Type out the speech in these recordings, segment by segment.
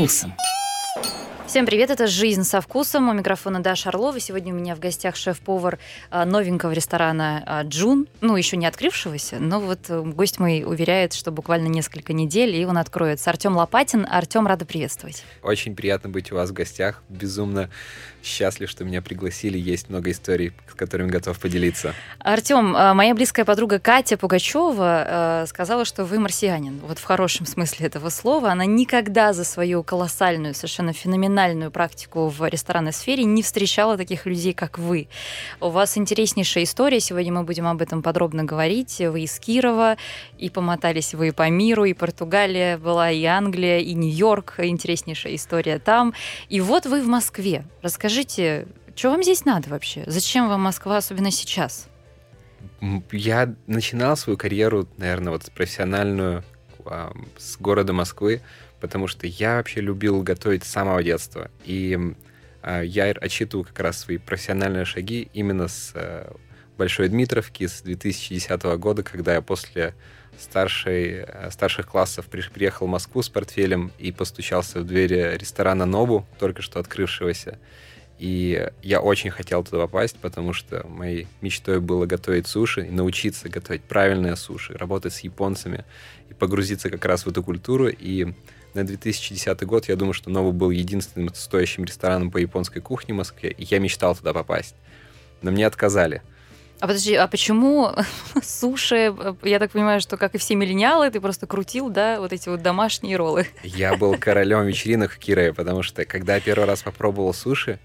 вкусом. Всем привет, это «Жизнь со вкусом». У микрофона Даша Орлова. Сегодня у меня в гостях шеф-повар а, новенького ресторана а, «Джун». Ну, еще не открывшегося, но вот э, гость мой уверяет, что буквально несколько недель, и он откроется. Артем Лопатин. Артем, рада приветствовать. Очень приятно быть у вас в гостях. Безумно счастлив, что меня пригласили. Есть много историй, с которыми готов поделиться. Артем, а, моя близкая подруга Катя Пугачева а, сказала, что вы марсианин. Вот в хорошем смысле этого слова. Она никогда за свою колоссальную, совершенно феноменальную практику в ресторанной сфере не встречала таких людей, как вы. У вас интереснейшая история. Сегодня мы будем об этом подробно говорить. Вы из Кирова, и помотались вы по миру, и Португалия была, и Англия, и Нью-Йорк. Интереснейшая история там. И вот вы в Москве. Расскажите Скажите, что вам здесь надо вообще? Зачем вам Москва, особенно сейчас? Я начинал свою карьеру, наверное, вот профессиональную э, с города Москвы, потому что я вообще любил готовить с самого детства. И э, я отчитываю как раз свои профессиональные шаги именно с э, Большой Дмитровки с 2010 года, когда я после старшей, старших классов приехал в Москву с портфелем и постучался в двери ресторана «Нобу», только что открывшегося. И я очень хотел туда попасть, потому что моей мечтой было готовить суши и научиться готовить правильные суши, работать с японцами и погрузиться как раз в эту культуру. И на 2010 год я думаю, что Новый был единственным стоящим рестораном по японской кухне в Москве, и я мечтал туда попасть. Но мне отказали. А подожди, а почему суши, я так понимаю, что, как и все миллениалы, ты просто крутил, да, вот эти вот домашние роллы? Я был королем вечеринок в Кирове, потому что, когда я первый раз попробовал суши,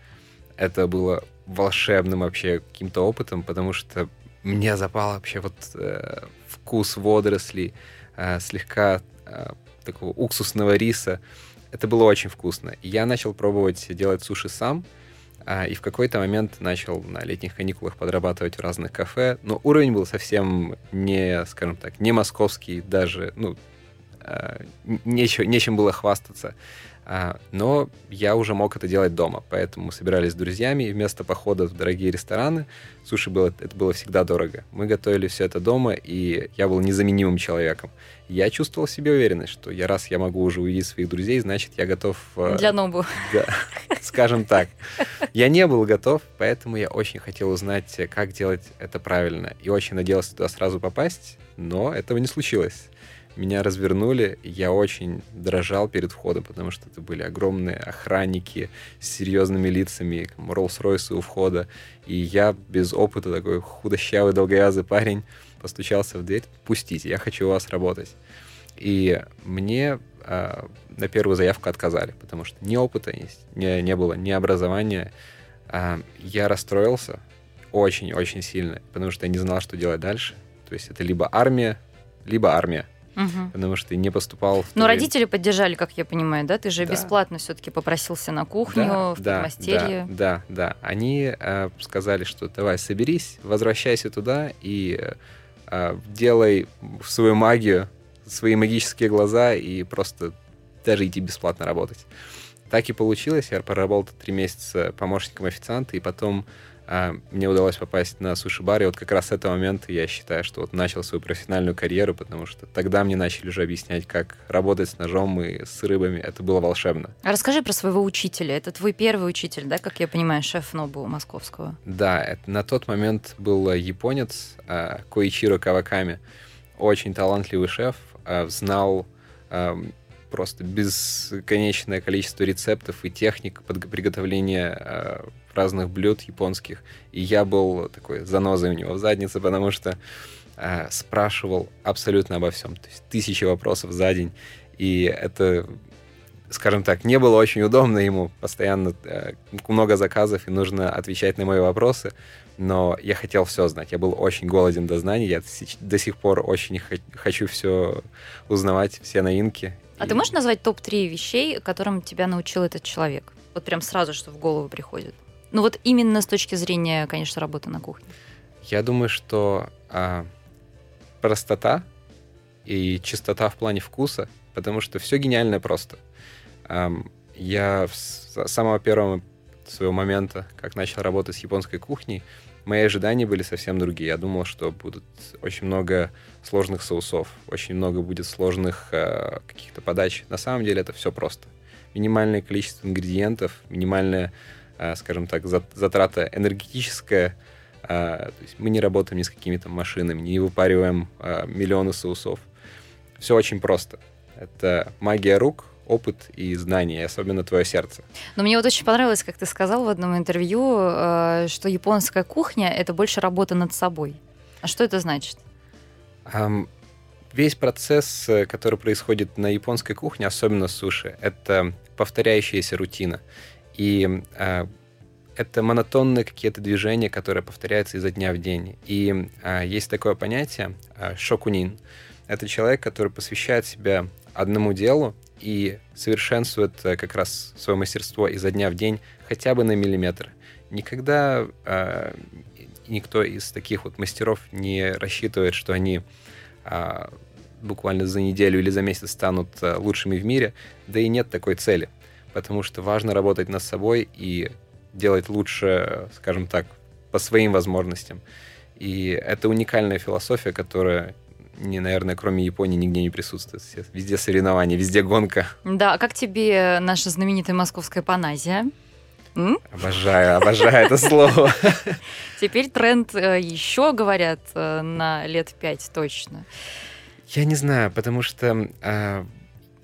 это было волшебным вообще каким-то опытом, потому что мне запал вообще вот э, вкус водорослей, э, слегка э, такого уксусного риса. Это было очень вкусно. Я начал пробовать делать суши сам, э, и в какой-то момент начал на летних каникулах подрабатывать в разных кафе. Но уровень был совсем не, скажем так, не московский, даже, ну, э, нечем, нечем было хвастаться. А, но я уже мог это делать дома, поэтому мы собирались с друзьями, и вместо похода в дорогие рестораны, суши было, это было всегда дорого. Мы готовили все это дома, и я был незаменимым человеком. Я чувствовал себе уверенность, что я раз я могу уже увидеть своих друзей, значит, я готов... Э, Для Нобу. Да, скажем так. Я не был готов, поэтому я очень хотел узнать, как делать это правильно, и очень надеялся туда сразу попасть, но этого не случилось меня развернули, я очень дрожал перед входом, потому что это были огромные охранники с серьезными лицами, Роллс-Ройсы у входа, и я без опыта, такой худощавый, долговязый парень, постучался в дверь, пустите, я хочу у вас работать. И мне э, на первую заявку отказали, потому что ни опыта не, не было, ни образования. Э, я расстроился очень-очень сильно, потому что я не знал, что делать дальше. То есть это либо армия, либо армия угу. потому что не поступал в Но родители поддержали, как я понимаю, да? Ты же да. бесплатно все-таки попросился на кухню, да, в да, подмастерье. Да, да, да. Они э, сказали, что давай соберись, возвращайся туда и э, делай свою магию, свои магические глаза и просто даже идти бесплатно работать. Так и получилось. Я проработал три месяца помощником официанта, и потом а, мне удалось попасть на суши-бар, и вот как раз с этого момента я считаю, что вот начал свою профессиональную карьеру, потому что тогда мне начали уже объяснять, как работать с ножом и с рыбами. Это было волшебно. А расскажи про своего учителя. Это твой первый учитель, да, как я понимаю, шеф Нобу московского? Да, это, на тот момент был японец а, Коичиро Каваками. Очень талантливый шеф, а, знал просто бесконечное количество рецептов и техник под приготовления разных блюд японских. И я был такой занозой у него в заднице, потому что э, спрашивал абсолютно обо всем. То есть тысячи вопросов за день. И это, скажем так, не было очень удобно ему. Постоянно э, много заказов, и нужно отвечать на мои вопросы. Но я хотел все знать. Я был очень голоден до знаний. Я до сих пор очень хочу все узнавать, все новинки. А и... ты можешь назвать топ-3 вещей, которым тебя научил этот человек? Вот прям сразу, что в голову приходит. Ну вот именно с точки зрения, конечно, работы на кухне. Я думаю, что а, простота и чистота в плане вкуса, потому что все гениальное просто. А, я с самого первого своего момента, как начал работать с японской кухней, мои ожидания были совсем другие. Я думал, что будут очень много сложных соусов, очень много будет сложных э, каких-то подач. На самом деле это все просто. минимальное количество ингредиентов, минимальная, а, скажем так, затрата энергетическая. А, то есть мы не работаем ни с какими-то машинами, не выпариваем а, миллионы соусов. Все очень просто. Это магия рук, опыт и знания, особенно твое сердце. Но мне вот очень понравилось, как ты сказал в одном интервью, что японская кухня — это больше работа над собой. А что это значит? Весь процесс, э, который происходит на японской кухне, особенно суши, это повторяющаяся рутина. И uh, это монотонные какие-то движения, которые повторяются изо дня в день. И uh, есть такое понятие uh, шокунин. Это человек, который посвящает себя одному делу и совершенствует э, как раз свое мастерство изо дня в день хотя бы на миллиметр. Никогда э, никто из таких вот мастеров не рассчитывает, что они э, буквально за неделю или за месяц станут э, лучшими в мире, да и нет такой цели, потому что важно работать над собой и делать лучше, скажем так, по своим возможностям. И это уникальная философия, которая не, наверное, кроме Японии нигде не присутствует. Везде соревнования, везде гонка. Да, а как тебе наша знаменитая московская паназия? М? Обожаю, обожаю это слово. Теперь тренд э, еще, говорят, э, на лет пять точно. Я не знаю, потому что э,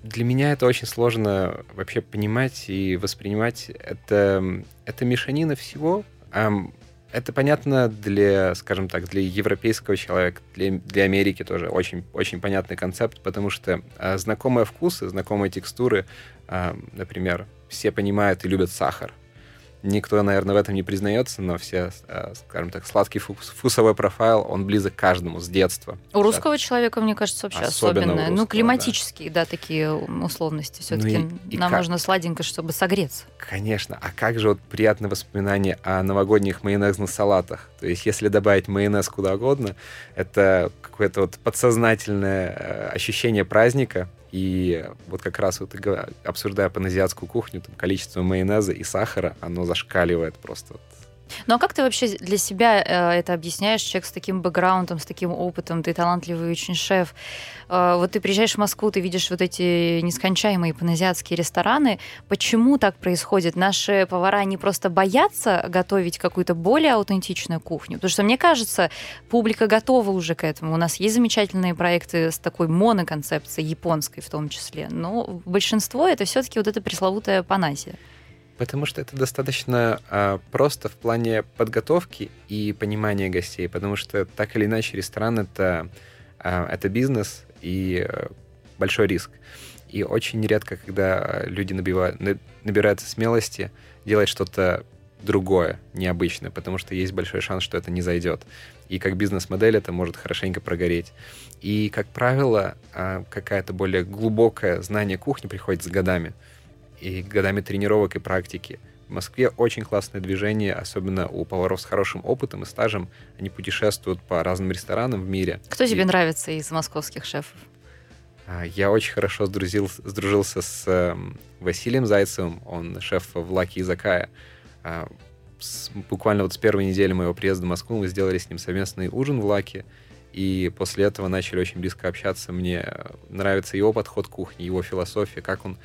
для меня это очень сложно вообще понимать и воспринимать. Это, это мешанина всего это понятно для, скажем так, для европейского человека, для, для Америки тоже очень, очень понятный концепт, потому что э, знакомые вкусы, знакомые текстуры, например, все понимают и любят сахар. Никто, наверное, в этом не признается, но все, э, скажем так, сладкий вкусовой профайл, он близок каждому с детства. У русского человека, мне кажется, вообще особенно. особенное. Ну, климатические, да. да, такие условности. Все-таки ну и, нам и нужно как... сладенько, чтобы согреться. Конечно. А как же вот приятное воспоминание о новогодних майонезных салатах? То есть, если добавить майонез куда угодно, это какое-то вот подсознательное э, ощущение праздника, и вот как раз вот обсуждая паназиатскую кухню, там количество майонеза и сахара, оно зашкаливает просто. Ну а как ты вообще для себя э, это объясняешь? Человек с таким бэкграундом, с таким опытом, ты талантливый очень шеф. Э, вот ты приезжаешь в Москву, ты видишь вот эти нескончаемые паназиатские рестораны. Почему так происходит? Наши повара, они просто боятся готовить какую-то более аутентичную кухню? Потому что, мне кажется, публика готова уже к этому. У нас есть замечательные проекты с такой моноконцепцией, японской в том числе. Но большинство это все-таки вот эта пресловутая паназия. Потому что это достаточно э, просто в плане подготовки и понимания гостей, потому что так или иначе ресторан это, э, это бизнес и э, большой риск. И очень редко, когда люди набивают, набираются смелости делать что-то другое, необычное, потому что есть большой шанс, что это не зайдет. И как бизнес-модель это может хорошенько прогореть. И, как правило, какая-то более глубокое знание кухни приходит с годами и годами тренировок и практики. В Москве очень классное движение, особенно у поваров с хорошим опытом и стажем. Они путешествуют по разным ресторанам в мире. Кто и... тебе нравится из московских шефов? А, я очень хорошо сдрузил, сдружился с э, Василием Зайцевым, он шеф в Лаки Изакая. А, с, буквально вот с первой недели моего приезда в Москву мы сделали с ним совместный ужин в Лаке, и после этого начали очень близко общаться. Мне нравится его подход к кухне, его философия, как он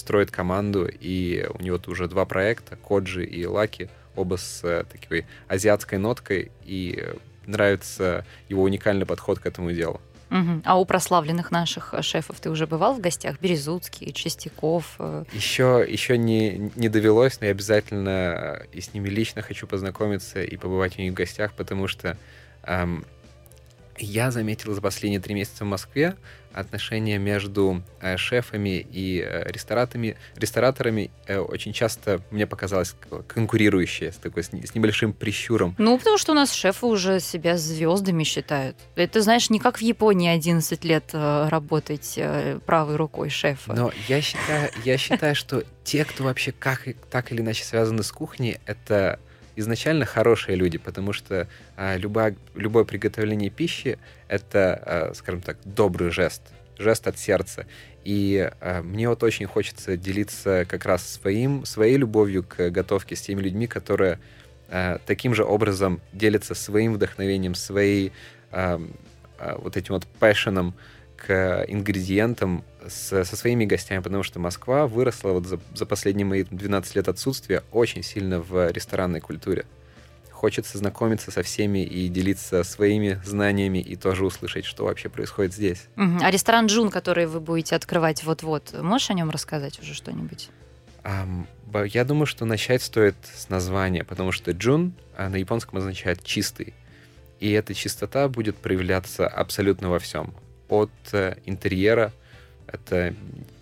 строит команду, и у него уже два проекта, Коджи и Лаки, оба с э, такой азиатской ноткой, и нравится его уникальный подход к этому делу. Угу. А у прославленных наших шефов ты уже бывал в гостях? Березуцкий, Чистяков? Еще, э? еще не, не довелось, но я обязательно и с ними лично хочу познакомиться и побывать у них в гостях, потому что эм, я заметил за последние три месяца в Москве отношения между э, шефами и э, рестораторами, рестораторами э, очень часто, мне показалось, конкурирующие, с, такой, с, с небольшим прищуром. Ну, потому что у нас шефы уже себя звездами считают. Это, знаешь, не как в Японии 11 лет э, работать э, правой рукой шефа. Но я считаю, я считаю, что те, кто вообще как, так или иначе связаны с кухней, это изначально хорошие люди, потому что а, любое, любое приготовление пищи — это, а, скажем так, добрый жест, жест от сердца. И а, мне вот очень хочется делиться как раз своим, своей любовью к готовке с теми людьми, которые а, таким же образом делятся своим вдохновением, своей а, а, вот этим вот пэшеном к ингредиентам с, со своими гостями, потому что Москва выросла вот за, за последние мои 12 лет отсутствия очень сильно в ресторанной культуре. Хочется знакомиться со всеми и делиться своими знаниями и тоже услышать, что вообще происходит здесь. Угу. А ресторан Джун, который вы будете открывать вот-вот, можешь о нем рассказать уже что-нибудь? Um, я думаю, что начать стоит с названия, потому что Джун а, на японском означает чистый. И эта чистота будет проявляться абсолютно во всем. От э, интерьера, это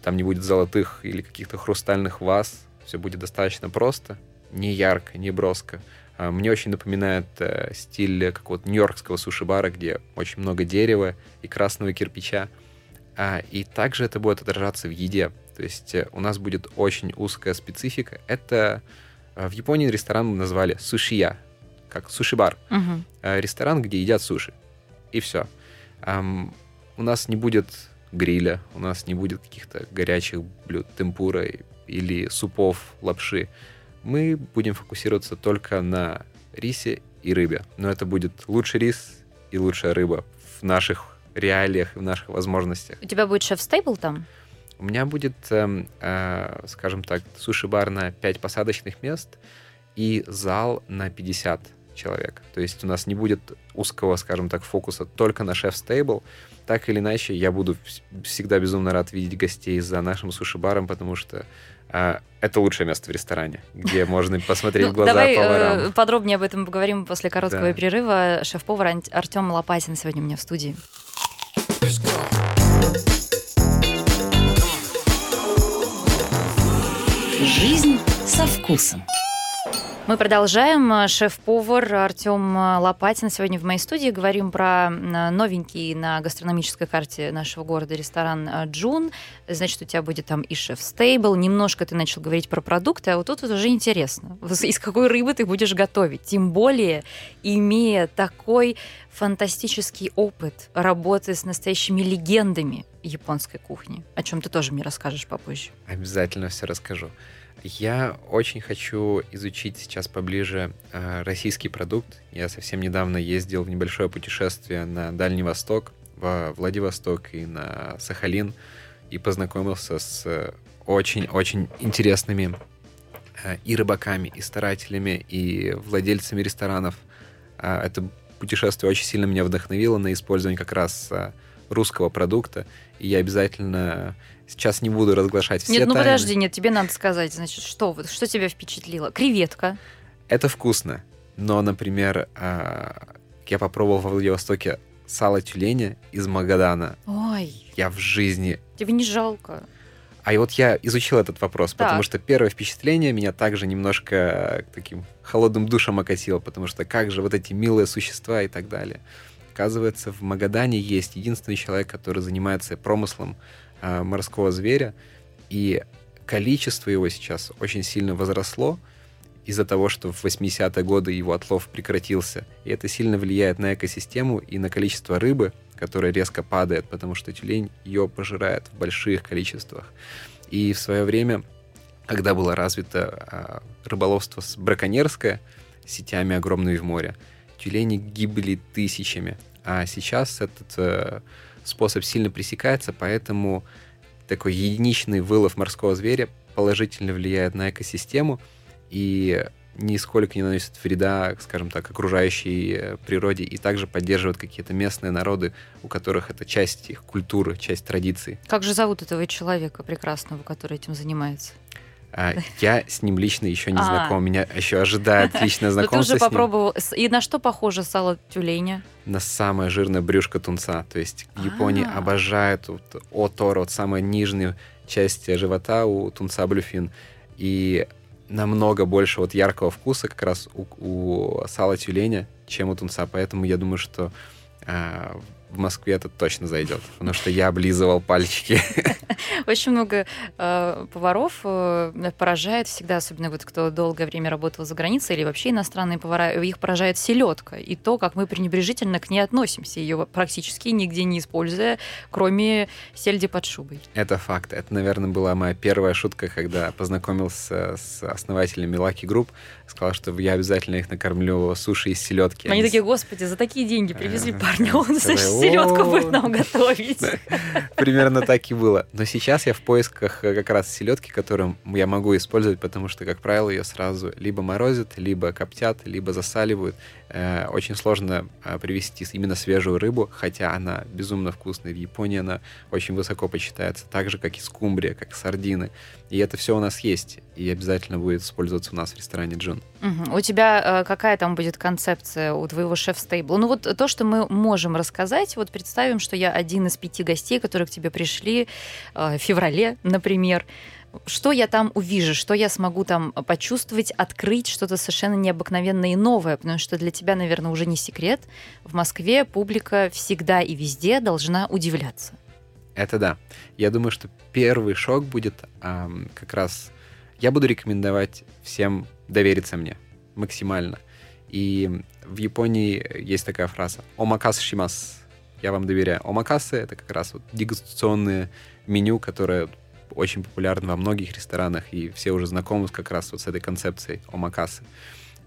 там не будет золотых или каких-то хрустальных ваз, все будет достаточно просто, не ярко, не броско. А, мне очень напоминает э, стиль какого-то нью-йоркского суши-бара, где очень много дерева и красного кирпича. А, и также это будет отражаться в еде. То есть э, у нас будет очень узкая специфика. Это э, в Японии ресторан назвали сушия, как суши-бар. Угу. Ресторан, где едят суши. И все. У нас не будет гриля, у нас не будет каких-то горячих блюд, темпура или супов, лапши. Мы будем фокусироваться только на рисе и рыбе. Но это будет лучший рис и лучшая рыба в наших реалиях и в наших возможностях. У тебя будет шеф-стейбл там? У меня будет, э, э, скажем так, суши-бар на 5 посадочных мест и зал на 50 человек. То есть у нас не будет узкого, скажем так, фокуса только на шеф-стейбл. Так или иначе, я буду всегда безумно рад видеть гостей за нашим суши-баром, потому что э, это лучшее место в ресторане, где можно посмотреть в ну, глаза давай поварам. Э, подробнее об этом поговорим после короткого перерыва. Шеф-повар Артем Лопатин сегодня у меня в студии. Жизнь со вкусом. Мы продолжаем. Шеф-повар Артем Лопатин сегодня в моей студии. Говорим про новенький на гастрономической карте нашего города ресторан «Джун». Значит, у тебя будет там и шеф-стейбл. Немножко ты начал говорить про продукты, а вот тут вот уже интересно. Из какой рыбы ты будешь готовить? Тем более, имея такой фантастический опыт работы с настоящими легендами японской кухни, о чем ты тоже мне расскажешь попозже. Обязательно все расскажу. Я очень хочу изучить сейчас поближе э, российский продукт. Я совсем недавно ездил в небольшое путешествие на Дальний Восток, во Владивосток и на Сахалин, и познакомился с очень-очень интересными э, и рыбаками, и старателями, и владельцами ресторанов. Э, это путешествие очень сильно меня вдохновило на использование как раз э, русского продукта, и я обязательно Сейчас не буду разглашать все Нет, ну тайны. подожди, нет, тебе надо сказать, значит, что, что тебя впечатлило? Креветка. Это вкусно. Но, например, а, я попробовал во Владивостоке сало тюленя из Магадана. Ой. Я в жизни... Тебе не жалко? А и вот я изучил этот вопрос, так. потому что первое впечатление меня также немножко таким холодным душем окатило, потому что как же вот эти милые существа и так далее. Оказывается, в Магадане есть единственный человек, который занимается промыслом э, морского зверя, и количество его сейчас очень сильно возросло из-за того, что в 80-е годы его отлов прекратился. И это сильно влияет на экосистему и на количество рыбы, которая резко падает, потому что тюлень ее пожирает в больших количествах. И в свое время, когда было развито э, рыболовство браконьерское, сетями огромными в море, тюлени гибли тысячами. А сейчас этот э, способ сильно пресекается, поэтому такой единичный вылов морского зверя положительно влияет на экосистему и нисколько не наносит вреда, скажем так, окружающей э, природе и также поддерживает какие-то местные народы, у которых это часть их культуры, часть традиций. Как же зовут этого человека прекрасного, который этим занимается? А, я с ним лично еще не а. знаком. Меня еще ожидает личное знакомство. ты уже попробовал. И на что похоже сало тюленя? На самое жирное брюшко тунца. То есть в Японии а. обожают вот, оторо, вот самая нижняя часть живота у тунца блюфин. И намного больше вот яркого вкуса как раз у, у сала тюленя, чем у тунца. Поэтому я думаю, что а, в Москве это точно зайдет, потому что я облизывал пальчики. Очень много э, поваров э, поражает всегда, особенно вот кто долгое время работал за границей или вообще иностранные повара, их поражает селедка и то, как мы пренебрежительно к ней относимся, ее практически нигде не используя, кроме сельди под шубой. Это факт. Это, наверное, была моя первая шутка, когда познакомился с основателями Lucky Group, сказал, что я обязательно их накормлю суши из селедки. Они, Они такие, господи, за такие деньги привезли парня, он селедку будет нам готовить. Примерно так и было. Но сейчас я в поисках э, как раз селедки, которую я могу использовать, потому что, как правило, ее сразу либо морозят, либо коптят, либо засаливают. Э, очень сложно э, привезти именно свежую рыбу, хотя она безумно вкусная. В Японии она очень высоко почитается, так же, как и скумбрия, как сардины. И это все у нас есть, и обязательно будет использоваться у нас в ресторане Джун. Угу. У тебя э, какая там будет концепция у твоего шеф-стейбла? Ну вот то, что мы можем рассказать, вот представим, что я один из пяти гостей, которые к тебе пришли в феврале, например что я там увижу, что я смогу там почувствовать, открыть что-то совершенно необыкновенное и новое, потому что для тебя, наверное, уже не секрет. В Москве публика всегда и везде должна удивляться. Это да. Я думаю, что первый шок будет эм, как раз... Я буду рекомендовать всем довериться мне максимально. И в Японии есть такая фраза «Омакас шимас». Я вам доверяю. Омакасы — это как раз вот дегустационное меню, которое очень популярен во многих ресторанах, и все уже знакомы как раз вот с этой концепцией омакасы.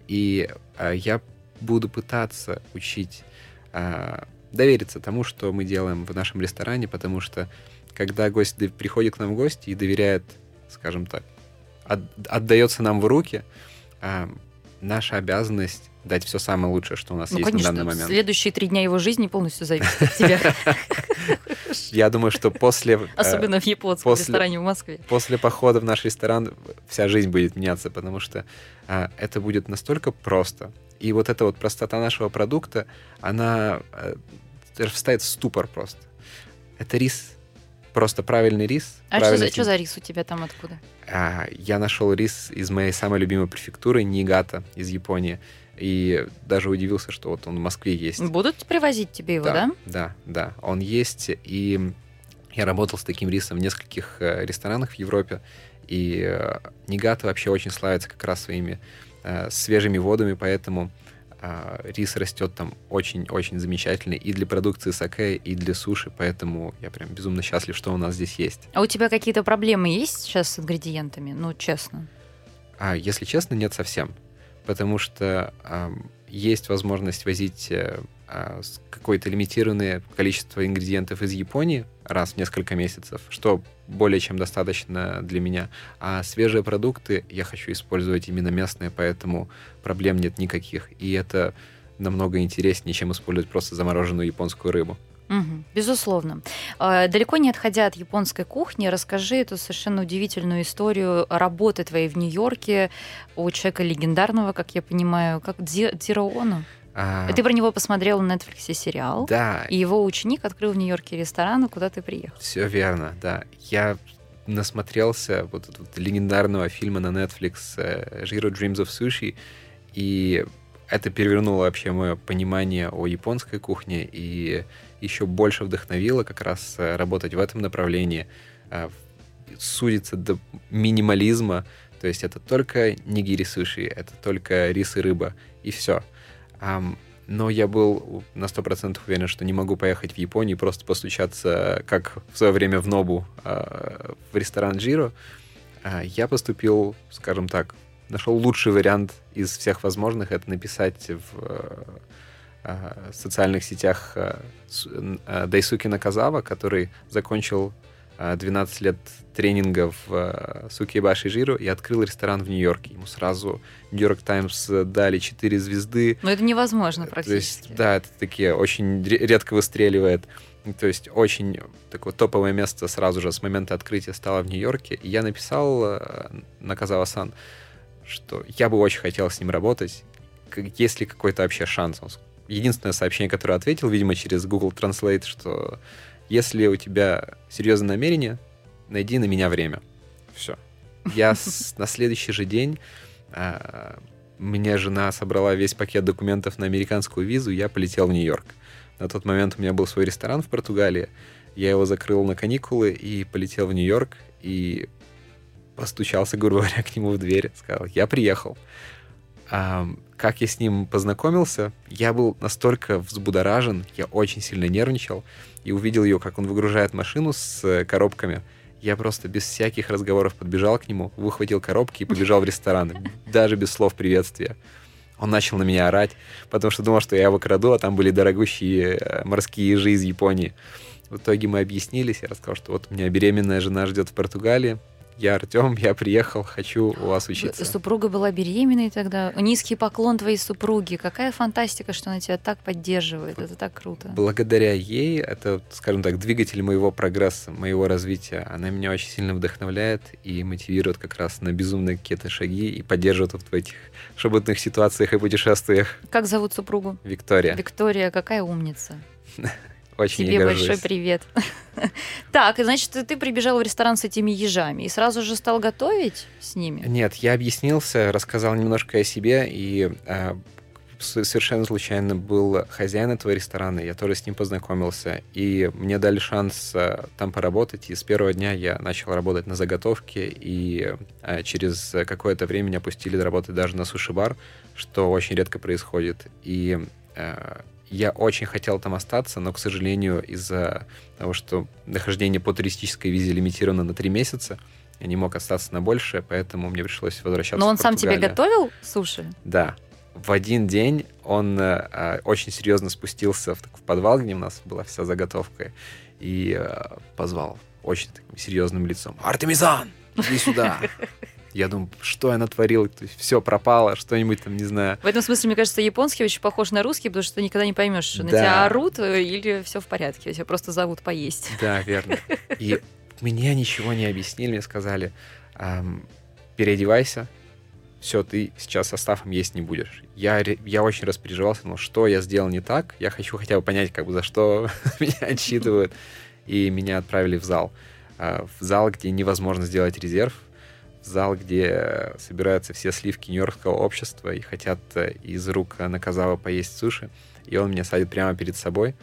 И э, я буду пытаться учить э, довериться тому, что мы делаем в нашем ресторане, потому что когда гость приходит к нам в гости и доверяет, скажем так, от, отдается нам в руки, э, наша обязанность дать все самое лучшее, что у нас ну, есть конечно, на данный момент. Следующие три дня его жизни полностью зависят от тебя. Я думаю, что после... Э, Особенно в японском ресторане в Москве. После похода в наш ресторан вся жизнь будет меняться, потому что а, это будет настолько просто. И вот эта вот простота нашего продукта, она а, встает в ступор просто. Это рис просто правильный рис. А что за, что за рис у тебя там откуда? А, я нашел рис из моей самой любимой префектуры Нигата из Японии. И даже удивился, что вот он в Москве есть. Будут привозить тебе его, да? Да, да, да. Он есть. И я работал с таким рисом в нескольких э, ресторанах в Европе. И э, Нигата вообще очень славится как раз своими э, свежими водами, поэтому а, рис растет там очень-очень замечательный и для продукции саке, и для суши, поэтому я прям безумно счастлив, что у нас здесь есть. А у тебя какие-то проблемы есть сейчас с ингредиентами? Ну, честно. А, если честно, нет совсем. Потому что а, есть возможность возить а, какое-то лимитированное количество ингредиентов из Японии раз в несколько месяцев, что более чем достаточно для меня. А свежие продукты я хочу использовать именно местные, поэтому проблем нет никаких. И это намного интереснее, чем использовать просто замороженную японскую рыбу. Угу, безусловно. А, далеко не отходя от японской кухни, расскажи эту совершенно удивительную историю работы твоей в Нью-Йорке у человека легендарного, как я понимаю, как Дзиро Оно. А... Ты про него посмотрел на Netflix сериал. Да. И его ученик открыл в Нью-Йорке ресторан, куда ты приехал. Все верно, да. Я насмотрелся вот этого легендарного фильма на Netflix «Zero э, Dreams of Sushi», и это перевернуло вообще мое понимание о японской кухне и еще больше вдохновило как раз э, работать в этом направлении, э, судиться до минимализма, то есть это только нигири суши, это только рис и рыба, и все. Но я был на 100% уверен, что не могу поехать в Японию просто постучаться, как в свое время в Нобу, а, в ресторан Джиро. А, я поступил, скажем так, нашел лучший вариант из всех возможных, это написать в а, социальных сетях Дайсуки Наказава, который закончил 12 лет тренинга в э, Сукибаши Жиру и открыл ресторан в Нью-Йорке. Ему сразу Нью-Йорк Таймс дали 4 звезды. Но это невозможно практически. То есть, да, это такие очень редко выстреливает. То есть очень такое топовое место сразу же с момента открытия стало в Нью-Йорке. И я написал э, на Казава-сан, что я бы очень хотел с ним работать. Есть ли какой-то вообще шанс? Единственное сообщение, которое ответил, видимо, через Google Translate, что если у тебя серьезное намерение, найди на меня время. Все. Я на следующий же день а, мне жена собрала весь пакет документов на американскую визу, я полетел в Нью-Йорк. На тот момент у меня был свой ресторан в Португалии. Я его закрыл на каникулы и полетел в Нью-Йорк и постучался, грубо говоря, к нему в дверь. Сказал, я приехал. Как я с ним познакомился, я был настолько взбудоражен, я очень сильно нервничал и увидел ее, как он выгружает машину с э, коробками. Я просто без всяких разговоров подбежал к нему, выхватил коробки и побежал в ресторан, даже без слов приветствия. Он начал на меня орать, потому что думал, что я его краду, а там были дорогущие э, морские ежи из Японии. В итоге мы объяснились, я рассказал, что вот у меня беременная жена ждет в Португалии, я Артем, я приехал, хочу у вас учиться. Супруга была беременной тогда. Низкий поклон твоей супруги. Какая фантастика, что она тебя так поддерживает. Это так круто. Благодаря ей, это, скажем так, двигатель моего прогресса, моего развития. Она меня очень сильно вдохновляет и мотивирует как раз на безумные какие-то шаги и поддерживает вот в этих шабутных ситуациях и путешествиях. Как зовут супругу? Виктория. Виктория, какая умница. Очень Тебе большой привет. Так, значит, ты прибежал в ресторан с этими ежами и сразу же стал готовить с ними? Нет, я объяснился, рассказал немножко о себе, и э, совершенно случайно был хозяин этого ресторана, я тоже с ним познакомился, и мне дали шанс э, там поработать, и с первого дня я начал работать на заготовке, и э, через какое-то время меня пустили работать даже на суши-бар, что очень редко происходит, и я очень хотел там остаться, но, к сожалению, из-за того, что нахождение по туристической визе лимитировано на три месяца, я не мог остаться на больше, поэтому мне пришлось возвращаться Но он сам тебе готовил суши? Да. В один день он э, очень серьезно спустился в, в подвал, где у нас была вся заготовка, и э, позвал очень таким серьезным лицом. «Артемизан, иди сюда!» Я думаю, что я натворил, то есть все пропало, что-нибудь там, не знаю. В этом смысле, мне кажется, японский очень похож на русский, потому что ты никогда не поймешь, да. на тебя орут э, или все в порядке, тебя просто зовут поесть. Да, верно. И мне ничего не объяснили, мне сказали, эм, переодевайся, все, ты сейчас составом есть не будешь. Я, я очень распереживался, но что я сделал не так, я хочу хотя бы понять, как бы за что меня отчитывают. И меня отправили в зал. Э, в зал, где невозможно сделать резерв, зал, где собираются все сливки нью-йоркского общества и хотят из рук Наказава поесть суши. И он меня садит прямо перед собой.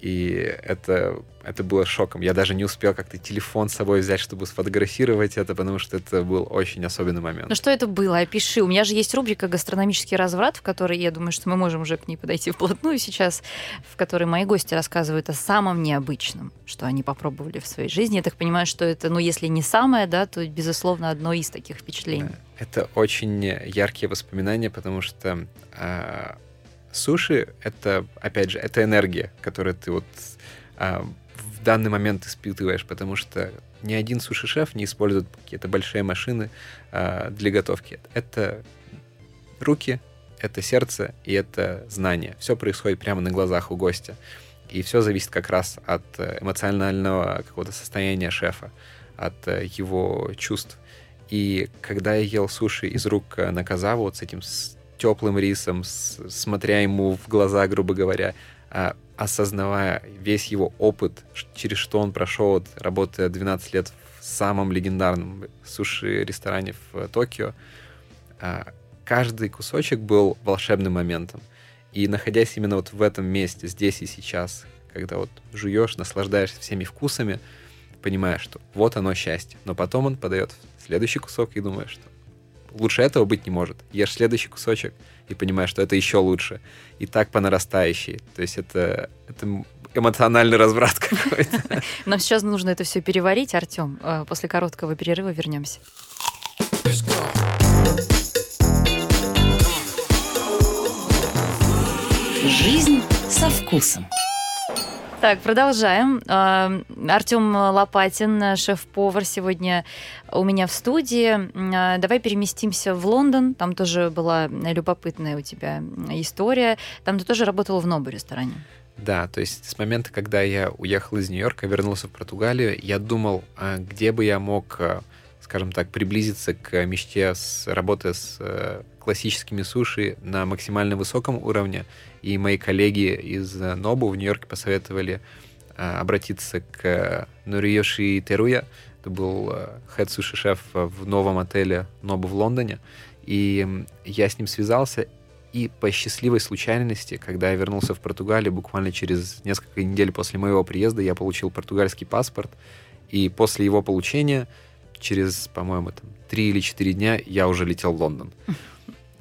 И это, это было шоком. Я даже не успел как-то телефон с собой взять, чтобы сфотографировать это, потому что это был очень особенный момент. Ну что это было? Опиши. У меня же есть рубрика «Гастрономический разврат», в которой, я думаю, что мы можем уже к ней подойти вплотную сейчас, в которой мои гости рассказывают о самом необычном, что они попробовали в своей жизни. Я так понимаю, что это, ну, если не самое, да, то, безусловно, одно из таких впечатлений. Это очень яркие воспоминания, потому что а, Суши — это, опять же, это энергия, которую ты вот а, в данный момент испытываешь, потому что ни один суши-шеф не использует какие-то большие машины а, для готовки. Это руки, это сердце и это знание. Все происходит прямо на глазах у гостя. И все зависит как раз от эмоционального какого-то состояния шефа, от его чувств. И когда я ел суши из рук Наказава, вот с этим теплым рисом, с, смотря ему в глаза, грубо говоря, а, осознавая весь его опыт, через что он прошел, работая 12 лет в самом легендарном суши-ресторане в Токио, а, каждый кусочек был волшебным моментом. И находясь именно вот в этом месте, здесь и сейчас, когда вот жуешь, наслаждаешься всеми вкусами, понимаешь, что вот оно счастье. Но потом он подает следующий кусок и думаешь, что лучше этого быть не может. Ешь следующий кусочек и понимаешь, что это еще лучше. И так по нарастающей. То есть это, это эмоциональный разврат какой-то. Нам сейчас нужно это все переварить, Артем. Э, после короткого перерыва вернемся. Жизнь со вкусом. Так, продолжаем. А, Артем Лопатин, шеф-повар, сегодня у меня в студии. А, давай переместимся в Лондон. Там тоже была любопытная у тебя история. Там ты тоже работал в Нобу ресторане. Да, то есть с момента, когда я уехал из Нью-Йорка, вернулся в Португалию, я думал, а, где бы я мог, скажем так, приблизиться к мечте с работы с э, классическими суши на максимально высоком уровне – и мои коллеги из Нобу в Нью-Йорке посоветовали а, обратиться к Нуриёши Теруя. Это был хед суши-шеф в новом отеле Нобу в Лондоне. И я с ним связался, и по счастливой случайности, когда я вернулся в Португалию, буквально через несколько недель после моего приезда, я получил португальский паспорт. И после его получения, через, по-моему, там, три или четыре дня, я уже летел в Лондон.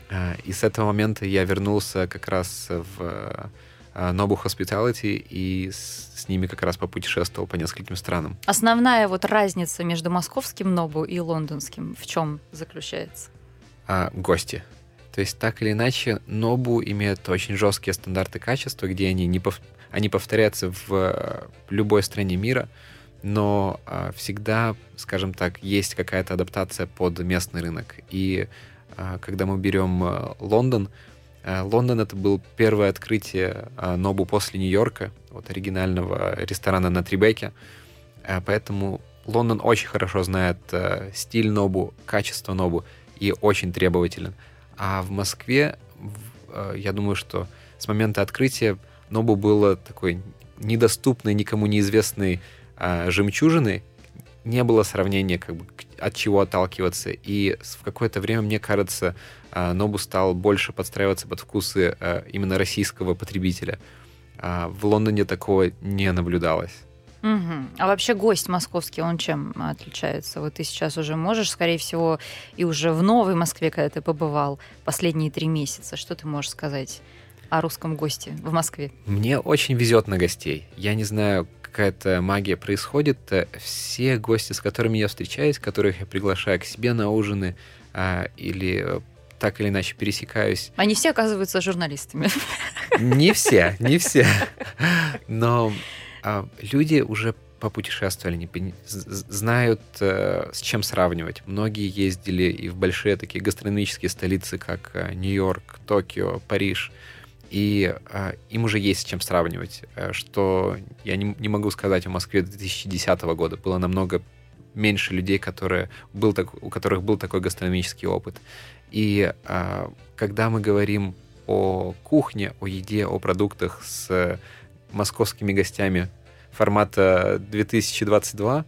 А, и с этого момента я вернулся как раз в а, Nobu Hospitality и с, ними как раз попутешествовал по нескольким странам. Основная вот разница между московским Нобу и лондонским в чем заключается? А, гости. То есть, так или иначе, Нобу имеет очень жесткие стандарты качества, где они, не пов... они повторяются в э, любой стране мира, но а, всегда, скажем так, есть какая-то адаптация под местный рынок. И когда мы берем а, Лондон, а, Лондон это был первое открытие а, Нобу после Нью-Йорка, вот оригинального ресторана на Трибеке. А, поэтому Лондон очень хорошо знает а, стиль Нобу, качество Нобу и очень требователен. А в Москве, я думаю, что с момента открытия Нобу было такой недоступной, никому неизвестной а, жемчужиной, не было сравнения, как бы, от чего отталкиваться. И в какое-то время, мне кажется, а, Нобу стал больше подстраиваться под вкусы а, именно российского потребителя. А в Лондоне такого не наблюдалось. Угу. А вообще гость московский, он чем отличается? Вот ты сейчас уже можешь, скорее всего, и уже в Новой Москве, когда ты побывал последние три месяца, что ты можешь сказать о русском госте в Москве? Мне очень везет на гостей. Я не знаю, какая-то магия происходит. Все гости, с которыми я встречаюсь, которых я приглашаю к себе на ужины а, или так или иначе пересекаюсь. Они все оказываются журналистами. Не все, не все. Но а, люди уже попутешествовали, не, знают, э, с чем сравнивать. Многие ездили и в большие такие гастрономические столицы, как э, Нью-Йорк, Токио, Париж. И э, им уже есть с чем сравнивать, э, что я не, не могу сказать о Москве 2010 года. Было намного меньше людей, которые был так, у которых был такой гастрономический опыт. И э, когда мы говорим о кухне, о еде, о продуктах с московскими гостями формата 2022, а,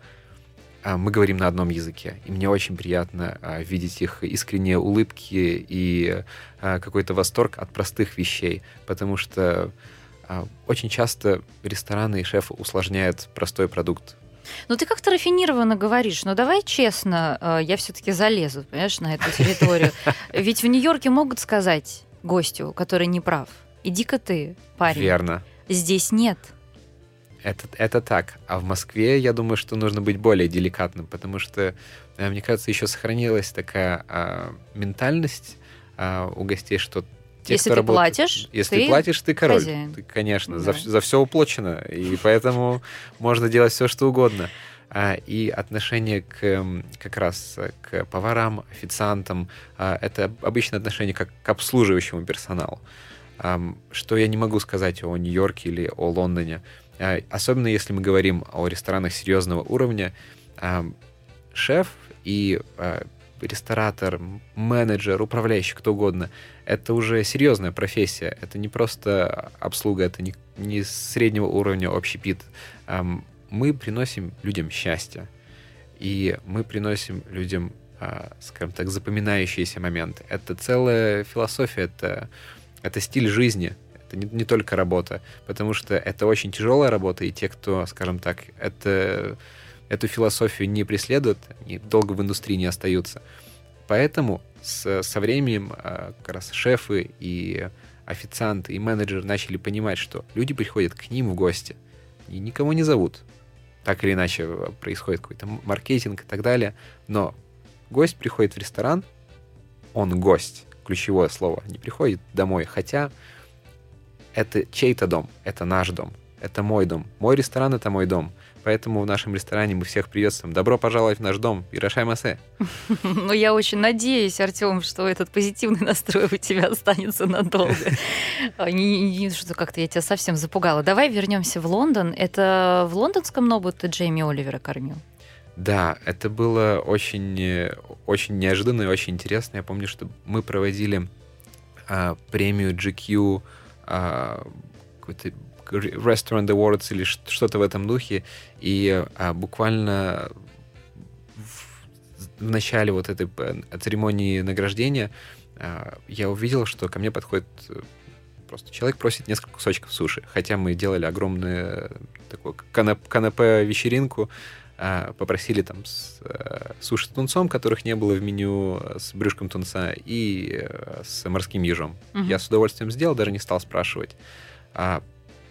мы говорим на одном языке. И мне очень приятно а, видеть их искренние улыбки и а, какой-то восторг от простых вещей, потому что очень часто рестораны и шефы усложняют простой продукт. Ну, ты как-то рафинированно говоришь, но давай честно, я все-таки залезу, понимаешь, на эту территорию. Ведь в Нью-Йорке могут сказать гостю, который не прав, иди-ка ты, парень. Верно. Здесь нет. Это, это так. А в Москве, я думаю, что нужно быть более деликатным, потому что, э, мне кажется, еще сохранилась такая а, ментальность а, у гостей, что те, если кто ты работает, платишь, если ты платишь, ты король. хозяин. Ты, конечно, Да. за, за все уплочено, и поэтому можно делать все, что угодно. А, И отношение к как раз к поварам, официантам, а, это обычно отношение как к обслуживающему персоналу. Ам, Что я не могу сказать о Нью-Йорке или о Лондоне. А, Особенно если мы говорим о ресторанах серьезного уровня. ам, Шеф и а, ресторатор, менеджер, управляющий, кто угодно, это уже серьезная профессия. Это не просто обслуга, это не, не среднего уровня общепит. Мы приносим людям счастье. И мы приносим людям, а, скажем так, запоминающиеся моменты. Это целая философия, это, это стиль жизни, это не, не только работа, потому что это очень тяжелая работа, и те, кто, скажем так, это, эту философию не преследуют, они долго в индустрии не остаются. Поэтому с, со временем а, как раз шефы и официанты и менеджеры начали понимать, что люди приходят к ним в гости и никого не зовут. Так или иначе э, происходит какой-то маркетинг и так далее. Но гость приходит в ресторан, он гость, ключевое слово, не приходит домой. Хотя это чей-то дом, это наш дом, это мой дом. Мой ресторан — это мой дом. Поэтому в нашем ресторане мы всех приветствуем. Добро пожаловать в наш дом. Ирашай Масе. Ну, я очень надеюсь, Артем, что этот позитивный настрой у тебя останется надолго. А, Что-то как-то я тебя совсем запугала. Давай вернемся в Лондон. Это в лондонском Нобу ты Джейми Оливера кормил? Да, это было очень, очень неожиданно и очень интересно. Я помню, что мы проводили а, премию GQ а, какой-то Restaurant Awards или что-то в этом духе, и а, буквально в, начале вот этой э, церемонии награждения а, я увидел, что ко мне подходит э, просто человек просит несколько кусочков суши, хотя мы делали огромную такую канап- канапе-вечеринку, попросили там с э, суши с тунцом, которых не было в меню, э, с брюшком тунца и э, с морским ежом. Мгм. Я с удовольствием сделал, даже не стал спрашивать. А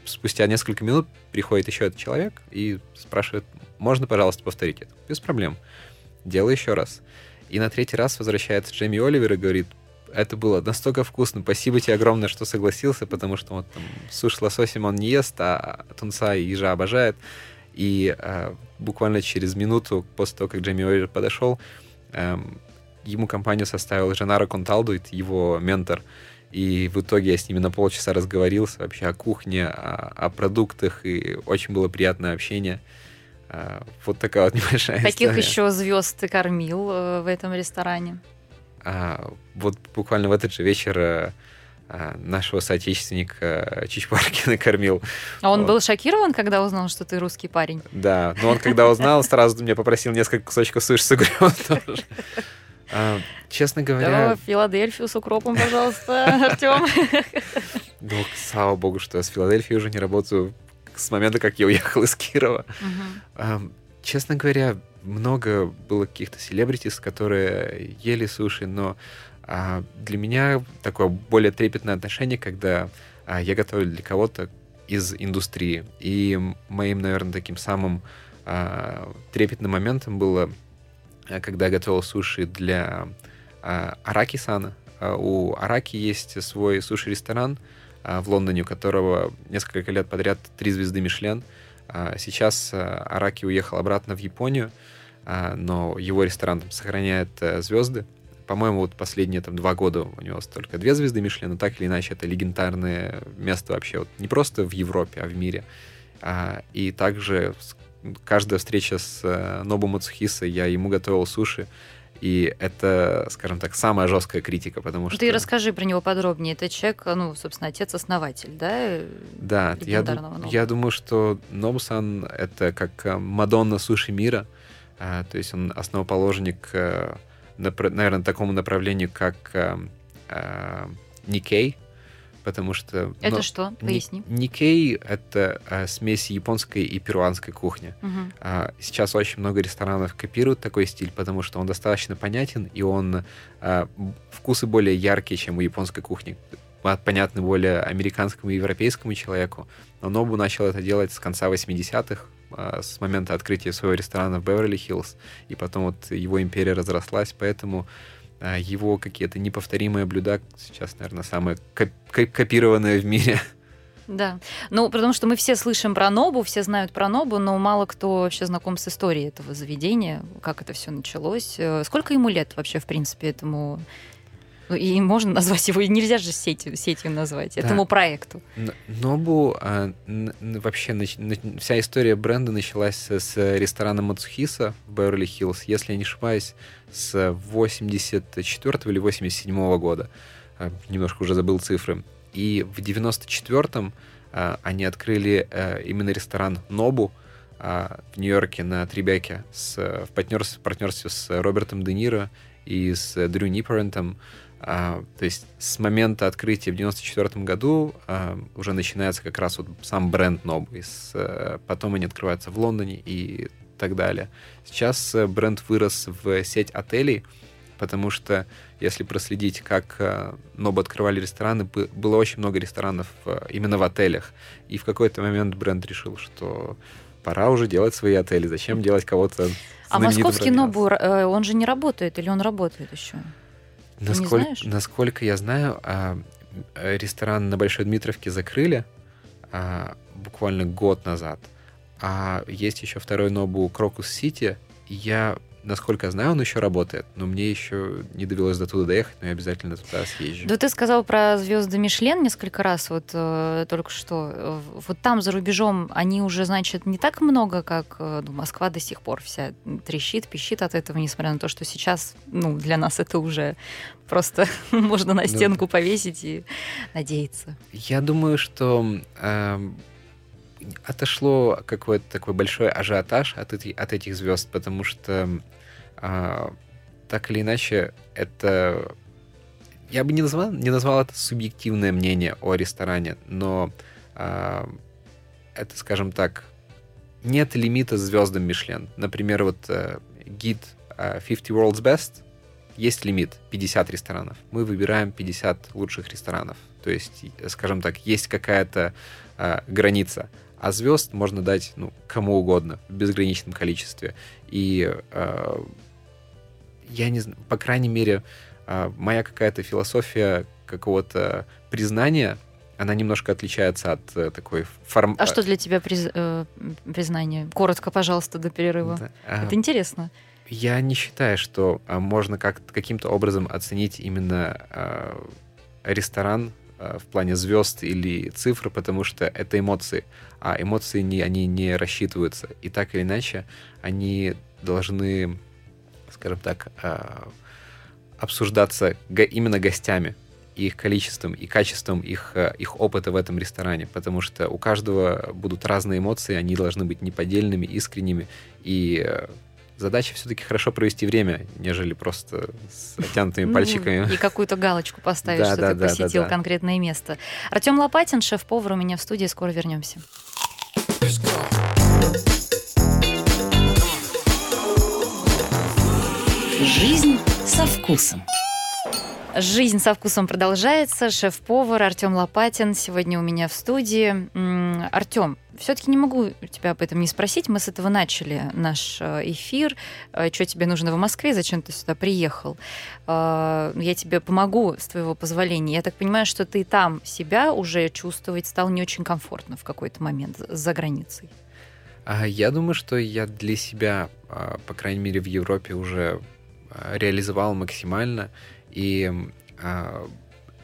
спустя несколько минут приходит еще этот человек и спрашивает, можно, пожалуйста, повторить это? Без проблем. Делай еще раз. И на третий раз возвращается Джейми Оливер и говорит, это было настолько вкусно. Спасибо тебе огромное, что согласился, потому что вот там суши с лососем он не ест, а тунца и ежа обожает. И э, буквально через минуту после того, как Джейми Уэйр подошел, э, ему компанию составил Женара Конталдуит, его ментор. И в итоге я с ними на полчаса разговорился вообще о кухне, о, о продуктах, и очень было приятное общение. Э, вот такая вот небольшая Каких история. еще звезд ты кормил э, в этом ресторане? А, вот буквально в этот же вечер э, нашего соотечественника Чичпаркина кормил. А он Вот. был шокирован, когда узнал, что ты русский парень? Да, но он когда узнал, сразу меня попросил несколько кусочков суши с угрём тоже. А, Честно говоря, в Филадельфию с укропом, пожалуйста, Артем. ну, слава богу, что я с Филадельфией уже не работаю с момента, как я уехал из Кирова. Честно говоря, много было каких-то селебритис, которые ели суши, но а, для меня такое более трепетное отношение, когда а, я готовлю для кого-то из индустрии. И моим, наверное, таким самым а, трепетным моментом было, а, когда я готовил суши для а, Араки-сана. А, У Араки есть свой суши-ресторан а, в Лондоне, у которого несколько лет подряд три звезды Мишлен. А, Сейчас а, Араки уехал обратно в Японию, а, но его ресторан там сохраняет э, звезды. По-моему, вот последние там два года у него только две звезды Мишлен, но так или иначе это легендарное место вообще вот не просто в Европе, а в мире. А, И также каждая встреча с э, Нобу Мацухиса я ему готовил суши, и это, скажем так, самая жесткая критика, потому что... Ты расскажи про него подробнее. Это человек, ну, собственно, отец-основатель, да? Да, я, Нобу. я думаю, что Нобусан — это как э, Мадонна суши мира. А, То есть он основоположник, э, наверное, такому направлению, как э, э, Никей, потому что... Это ну, что? Ни- Поясни. Никей — это э, смесь японской и перуанской кухни. А, Сейчас очень много ресторанов копируют такой стиль, потому что он достаточно понятен, и он м, вкусы более яркие, чем у японской кухни. А, Понятны более американскому и европейскому человеку. Но Нобу начал это делать с конца 80-х, а, с момента открытия своего ресторана в Беверли-Хиллз, и потом вот его империя разрослась, поэтому а, его какие-то неповторимые блюда сейчас, наверное, самые коп- копированные в мире. Да. Ну, потому что мы все слышим про Нобу, все знают про Нобу, но мало кто вообще знаком с историей этого заведения, как это все началось. Э, Сколько ему лет вообще, в принципе, этому... И можно назвать его, нельзя же сетью, сетью назвать, Да. этому проекту. Нобу, а, вообще нач- вся история бренда началась с, ресторана Мацухиса в Беверли-Хиллз, если я не ошибаюсь, с 84 или 87 года. А, Немножко уже забыл цифры. И в 94-м а, они открыли а, именно ресторан Нобу в Нью-Йорке на Трибеке с, в партнерстве, в партнерстве с Робертом Де Ниро и с Дрю Ниппорентом. А, то есть с момента открытия в 94 году а, уже начинается как раз вот сам бренд. И с, э, потом они открываются в Лондоне и так далее. Сейчас э, бренд вырос в сеть отелей, потому что если проследить, как э, Нобу открывали рестораны, бы- было очень много ресторанов именно в отелях. И в какой-то момент бренд решил, что пора уже делать свои отели. Зачем делать кого-то А московский? Нобу, он же не работает, или он работает еще? Не Насколько, я знаю, а, ресторан на Большой Дмитровке закрыли а, буквально год назад. А есть еще второй Нобу Крокус Сити. Я, насколько я знаю, он еще работает, но мне еще не довелось до туда доехать, но я обязательно туда съезжу. Да ты сказал про звезды Мишлен несколько раз вот э, только что. Э, Вот там за рубежом они уже, значит, не так много, как э, ну, Москва до сих пор вся трещит, пищит от этого, несмотря на то, что сейчас, ну, для нас это уже просто можно на Ну, стенку повесить и надеяться. Я думаю, что эм, отошло какой-то такой большой ажиотаж от, эти- от этих звезд, потому что а, так или иначе это... Я бы не назвал, не назвал это субъективное мнение о ресторане, но а, это, скажем так, нет лимита звездам Мишлен. Например, вот э, гид э, 50 World's Best есть лимит 50 ресторанов. Мы выбираем 50 лучших ресторанов. То есть, и, скажем так, есть какая-то э, граница. А звезд можно дать ну, кому угодно в безграничном количестве. И э, я не знаю, по крайней мере, а, моя какая-то философия какого-то признания, она немножко отличается от э, такой форм... А что для тебя приз... э, признание? Коротко, пожалуйста, до перерыва. Да, а, Это интересно. Я не считаю, что а, можно как каким-то образом оценить именно а, ресторан а, в плане звезд или цифр, потому что это эмоции, а эмоции не, они не рассчитываются. И так или иначе, они должны, скажем так, а, обсуждаться именно гостями и их количеством и качеством их, э, их опыта в этом ресторане, потому что у каждого будут разные эмоции, они должны быть неподдельными, искренними, и э, задача все-таки хорошо провести время, нежели просто с оттянутыми Ну, пальчиками. И какую-то галочку поставить, Да, что да, ты да, посетил конкретное место. Артем Лопатин, шеф-повар у меня в студии. Скоро вернемся. Жизнь со вкусом. Жизнь со вкусом продолжается. Шеф-повар Артем Лопатин сегодня у меня в студии. Артем, все-таки не могу тебя об этом не спросить. Мы с этого начали наш э, эфир. Что тебе нужно в Москве? Зачем ты сюда приехал? Э, Я тебе помогу с твоего позволения. Я так понимаю, что ты там себя уже чувствовать стал не очень комфортно в какой-то момент за границей. А, Я думаю, что я для себя, а, по крайней мере, в Европе уже реализовал максимально. И а,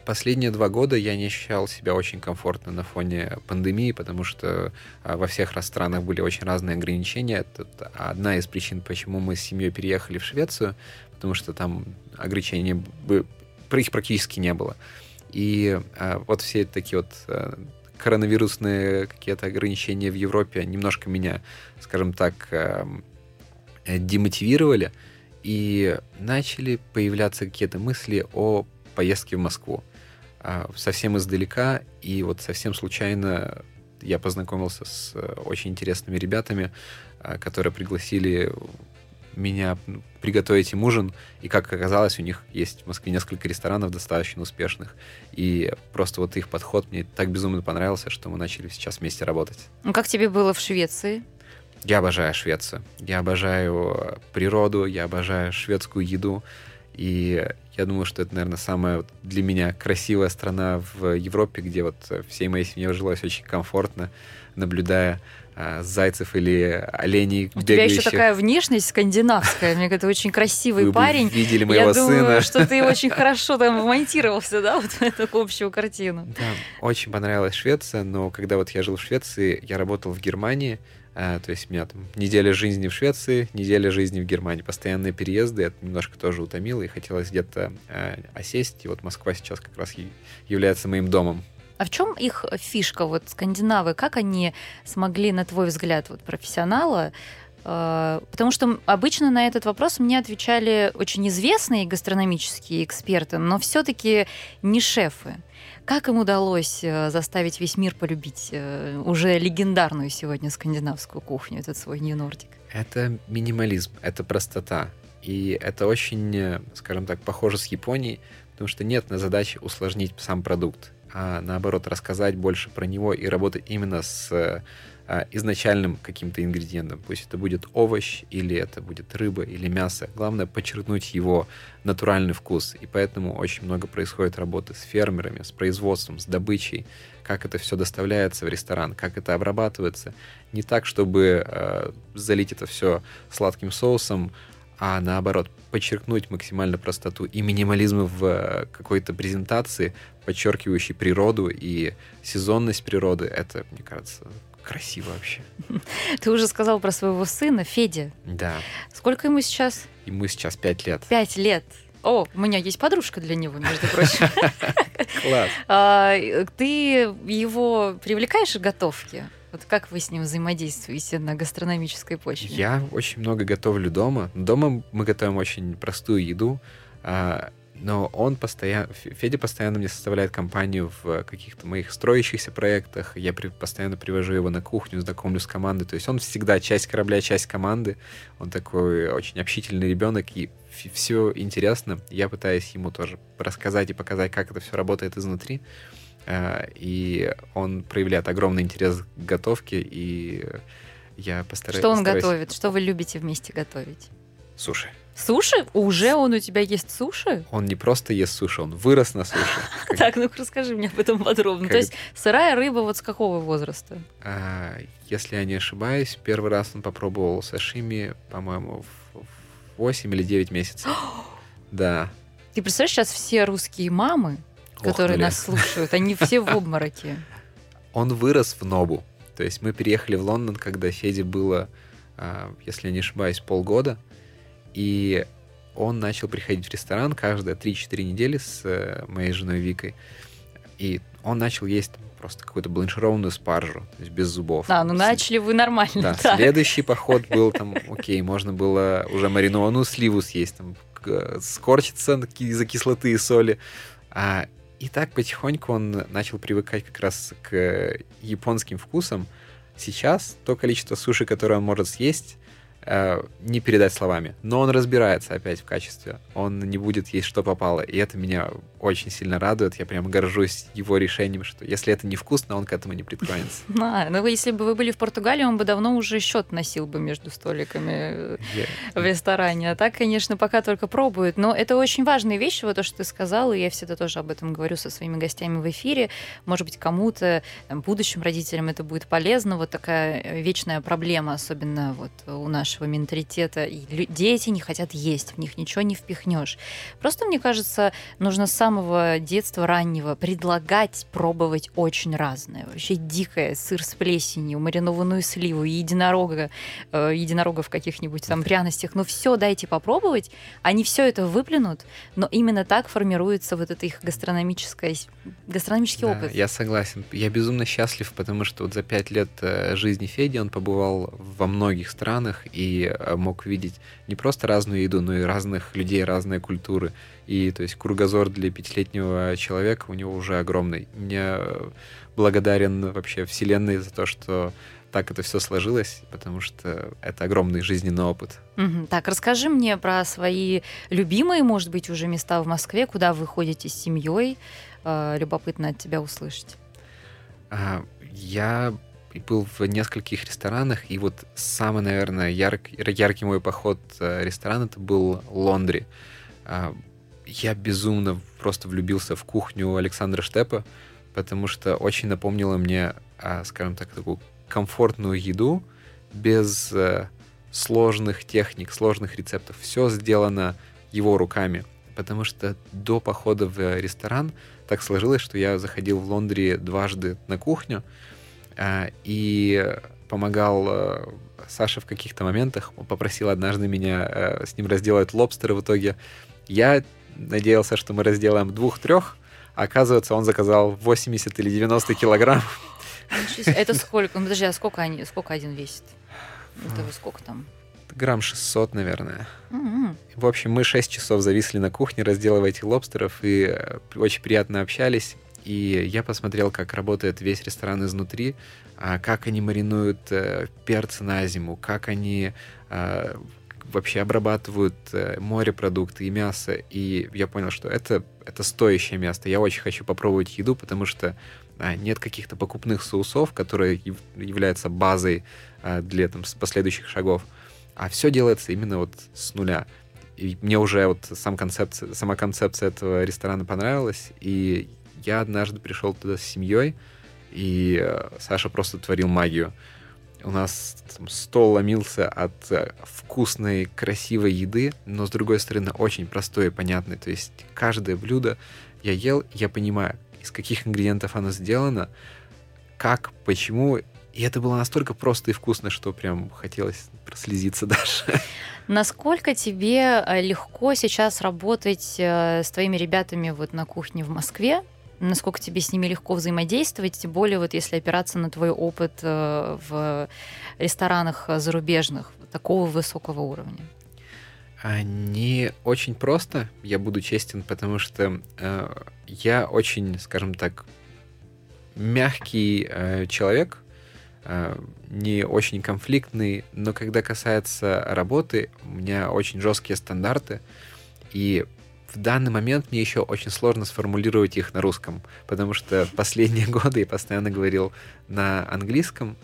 последние два года я не ощущал себя очень комфортно на фоне пандемии, потому что а, во всех странах были очень разные ограничения. Это одна из причин, почему мы с семьей переехали в Швецию, потому что там ограничений их практически не было. И а, вот все такие вот коронавирусные какие-то ограничения в Европе немножко меня, скажем так, э, демотивировали, и начали появляться какие-то мысли о поездке в Москву. А, Совсем издалека, и вот совсем случайно я познакомился с э, очень интересными ребятами, а, которые пригласили меня м, приготовить им ужин, и как оказалось, у них есть в Москве несколько ресторанов достаточно успешных, и просто вот их подход мне так безумно понравился, что мы начали сейчас вместе работать. Ну, как тебе было в Швеции? Я обожаю Швецию. Я обожаю э, природу, я обожаю шведскую еду. И я думаю, что это, наверное, самая для меня красивая страна в Европе, где вот э, всей моей семье жилось очень комфортно, наблюдая а, зайцев или оленей У тебя еще бегающих. такая внешность скандинавская. Мне кажется, очень красивый Вы парень. видели моего Я думаю, сына. что ты очень хорошо там вмонтировался, да, вот в эту общую картину. Да, очень понравилась Швеция, но когда вот я жил в Швеции, я работал в Германии, а, то есть у меня там неделя жизни в Швеции, неделя жизни в Германии, постоянные переезды, это немножко тоже утомило, и хотелось где-то а, осесть, и вот Москва сейчас как раз является моим домом. А в чем их фишка, вот скандинавы, как они смогли, на твой взгляд, вот профессионала, э, Потому что обычно на этот вопрос мне отвечали очень известные гастрономические эксперты, но все-таки не шефы. Как им удалось э, заставить весь мир полюбить э, уже легендарную сегодня скандинавскую кухню, этот свой Nordic? Это минимализм, это простота. И это очень, э, скажем так, похоже с Японией, потому что нет на задаче усложнить сам продукт, а наоборот рассказать больше про него и работать именно с а, изначальным каким-то ингредиентом. Пусть это будет овощ, или это будет рыба, или мясо. Главное подчеркнуть его натуральный вкус. И поэтому очень много происходит работы с фермерами, с производством, с добычей, как это все доставляется в ресторан, как это обрабатывается. Не так, чтобы э, залить это все сладким соусом, а наоборот, подчеркнуть максимально простоту и минимализм в э, какой-то презентации, подчеркивающей природу и сезонность природы. Это, мне кажется, красиво вообще. Ты уже сказал про своего сына, Федя. Да. Сколько ему сейчас? Ему сейчас пять лет. Пять лет. О, у меня есть подружка для него, между прочим. Класс. А, Ты его привлекаешь к готовке? Вот как вы с ним взаимодействуете на гастрономической почве? Я очень много готовлю дома. Дома мы готовим очень простую еду, а, но он постоянно, Федя постоянно мне составляет компанию в каких-то моих строящихся проектах. Я при- постоянно привожу его на кухню, знакомлю с командой. То есть он всегда часть корабля, часть команды. Он такой очень общительный ребенок, и все интересно. Я пытаюсь ему тоже рассказать и показать, как это все работает изнутри. А, И он проявляет огромный интерес к готовке, и я постараюсь... Что он постараюсь- готовит? Что вы любите вместе готовить? Суши. Суши? Уже он у тебя есть суши? Он не просто ест суши, он вырос на суши. Так, ну расскажи мне об этом подробно. То есть сырая рыба вот с какого возраста? А, Если я не ошибаюсь, первый раз он попробовал сашими, по-моему, в 8 или 9 месяцев. Да. Ты представляешь, сейчас все русские мамы, которые нас слушают, они все в обмороке. Он вырос в Нобу. То есть мы переехали в Лондон, когда Феде было, а, если я не ошибаюсь, полгода. И он начал приходить в ресторан каждые 3-4 недели с э, моей женой Викой. И он начал есть просто какую-то бланшированную спаржу, то есть без зубов. А, ну С- начали вы нормально. Да, так. следующий поход был там, окей, можно было уже маринованную сливу съесть, там, скорчиться из-за кислоты и соли. А, и так потихоньку он начал привыкать как раз к японским вкусам. Сейчас то количество суши, которое он может съесть, э, не передать словами. Но он разбирается опять в качестве. Он не будет есть, что попало. И это меня очень сильно радует. Я прям горжусь его решением, что если это невкусно, он к этому не преклонится. А, ну если бы вы были в Португалии, он бы давно уже счет носил бы между столиками э, Я- в ресторане. А так, конечно, пока только пробует. Но это очень важные вещи, вот то, что ты сказал, и я всегда тоже об этом говорю со своими гостями в эфире. Может быть, кому-то, будущим родителям это будет полезно. Вот такая э, вечная проблема, особенно вот у нашего менталитета. Дети не хотят есть, в них ничего не впихнешь. Просто, мне кажется, нужно с самого детства раннего предлагать пробовать очень разное. Вообще дикое, сыр с плесенью, маринованную сливу, единорога, э, единорогов каких-нибудь там пряностях. Ну все дайте попробовать. Они все это выплюнут, но именно так формируется вот это их гастрономическое, гастрономический Да, опыт. я согласен. Я безумно счастлив, потому что вот за пять лет э, жизни Феди он побывал во многих странах и э, мог видеть не просто разную еду, но и разных людей, разные культуры. И то есть кругозор для пятилетнего человека у него уже огромный. Мне э, благодарен вообще Вселенной за то, что так это все сложилось, потому что это огромный жизненный опыт. Мгм. Так, расскажи мне про свои любимые, может быть, уже места в Москве, куда вы ходите с семьей. Э, Любопытно от тебя услышать. А, Я был в нескольких ресторанах, и вот самый, наверное, яркий, яркий мой поход э, в ресторан это был Лондри. Я безумно просто влюбился в кухню Александра Штепа, потому что очень напомнила мне, а, скажем так, такую комфортную еду без э, сложных техник, сложных рецептов. Все сделано его руками. Потому что до похода в ресторан так сложилось, что я заходил в Лондре дважды на кухню а, и помогал э, Саше в каких-то моментах. Он попросил однажды меня э, с ним разделать лобстеры в итоге. Я надеялся, что мы разделаем двух-трех, а оказывается, он заказал 80 или 90 килограмм. Это сколько? Ну, подожди, а сколько, они, сколько один весит? Это вы сколько там? Грамм 600, наверное. М-м. В общем, мы 6 часов зависли на кухне, разделывая этих лобстеров, и э, очень приятно общались. И я посмотрел, как работает весь ресторан изнутри, а, как они маринуют э, перцы на зиму, как они а, вообще обрабатывают э, морепродукты и мясо. И я понял, что это, это стоящее место. Я очень хочу попробовать еду, потому что а, нет каких-то покупных соусов, которые яв- являются базой а, для там, последующих шагов. А все делается именно вот с нуля. И мне уже вот сам концепция, сама концепция этого ресторана понравилась, и я однажды пришел туда с семьей, и э, Саша просто творил магию. У нас там стол ломился от э, вкусной, красивой еды, но с другой стороны очень простой и понятный. То есть каждое блюдо я ел, я понимаю, из каких ингредиентов оно сделано, как, почему. И это было настолько просто и вкусно, что прям хотелось прослезиться даже. Насколько тебе э, легко сейчас работать э, с твоими ребятами вот на кухне в Москве? Насколько тебе с ними легко взаимодействовать, тем более вот если опираться на твой опыт э, в ресторанах э, зарубежных такого высокого уровня? А, Не очень просто, я буду честен, потому что э, я очень, скажем так, мягкий э, человек, э, не очень конфликтный, но когда касается работы, у меня очень жесткие стандарты, и в данный момент мне еще очень сложно сформулировать их на русском, потому что последние годы я постоянно говорил на английском,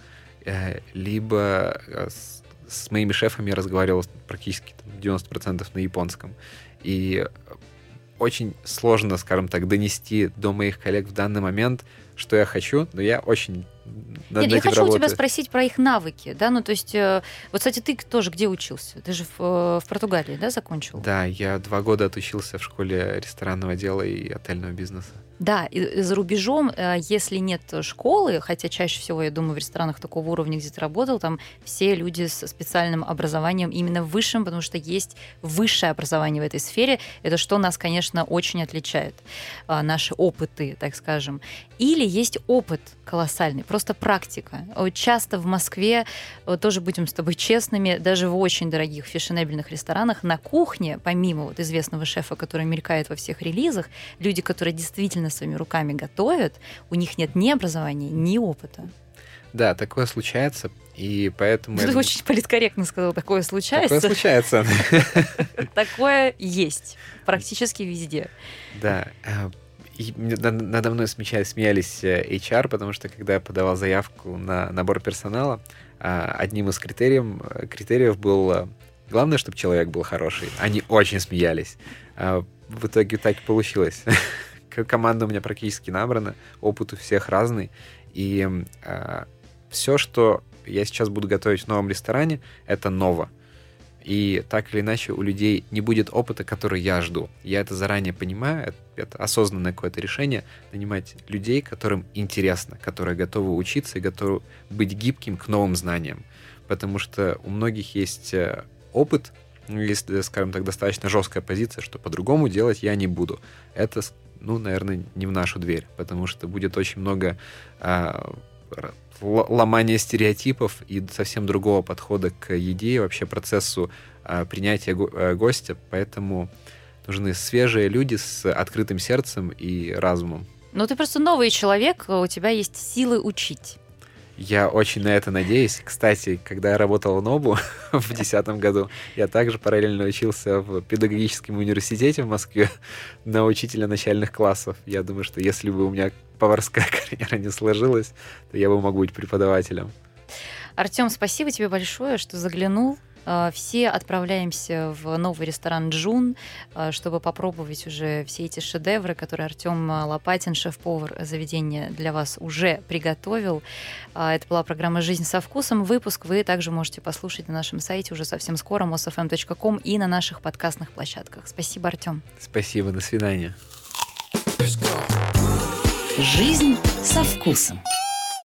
э, либо э, с- с моими шефами я разговаривал практически там, 90% на японском. И очень сложно, скажем так, донести до моих коллег в данный момент, что я хочу, но я очень над Нет, я хочу работаю. у тебя спросить про их навыки, да, ну то есть, э, вот, кстати, ты тоже где учился? Ты же в, э, в Португалии, да, закончил? Да, я два года отучился в школе ресторанного дела и отельного бизнеса. Да, и за рубежом, э, если нет школы, хотя чаще всего, я думаю, в ресторанах такого уровня, где ты работал, там все люди с специальным образованием, именно высшим, потому что есть высшее образование в этой сфере. Это что нас, конечно, очень отличает, а, наши опыты, так скажем. Или есть опыт колоссальный, просто практика. Часто в Москве, тоже будем с тобой честными, даже в очень дорогих фешенебельных ресторанах на кухне, помимо вот известного шефа, который мелькает во всех релизах, люди, которые действительно своими руками готовят, у них нет ни образования, ни опыта. Да, такое случается, и поэтому... Ты очень политкорректно сказал, такое случается. Такое случается. Такое есть практически везде. Да. Э, надо мной смеялись э, HR, потому что когда я подавал заявку на набор персонала, а, одним из критериев, э, критериев был главное, чтобы человек был хороший. Они очень смеялись. А, в итоге так и получилось. команда у меня практически набрана, опыт у всех разный, и э, а, все, что я сейчас буду готовить в новом ресторане, это ново. И так или иначе у людей не будет опыта, который я жду. Я это заранее понимаю, это, осознанное какое-то решение, нанимать людей, которым интересно, которые готовы учиться и готовы быть гибким к новым знаниям. Потому что у многих есть э, опыт, ну, если, скажем так, достаточно жесткая позиция, что по-другому делать я не буду. Это ну, наверное, не в нашу дверь, потому что будет очень много а, ломания стереотипов и совсем другого подхода к еде и вообще процессу а, принятия го- а, гостя, поэтому нужны свежие люди с открытым сердцем и разумом. Ну, ты просто новый человек, у тебя есть силы учить. Я очень на это надеюсь. Кстати, когда я работал в НОБУ в 2010 году, я также параллельно учился в педагогическом университете в Москве на учителя начальных классов. Я думаю, что если бы у меня поварская карьера не сложилась, то я бы мог быть преподавателем. Артем, спасибо тебе большое, что заглянул все отправляемся в новый ресторан «Джун», э, чтобы попробовать уже все эти шедевры, которые Артем Лопатин, шеф-повар заведения, для вас уже приготовил. Это была программа «Жизнь со вкусом». Выпуск вы также можете послушать на нашем сайте уже совсем скоро, mosfm.com и на наших подкастных площадках. Спасибо, Артем. Спасибо, до свидания. Жизнь со вкусом.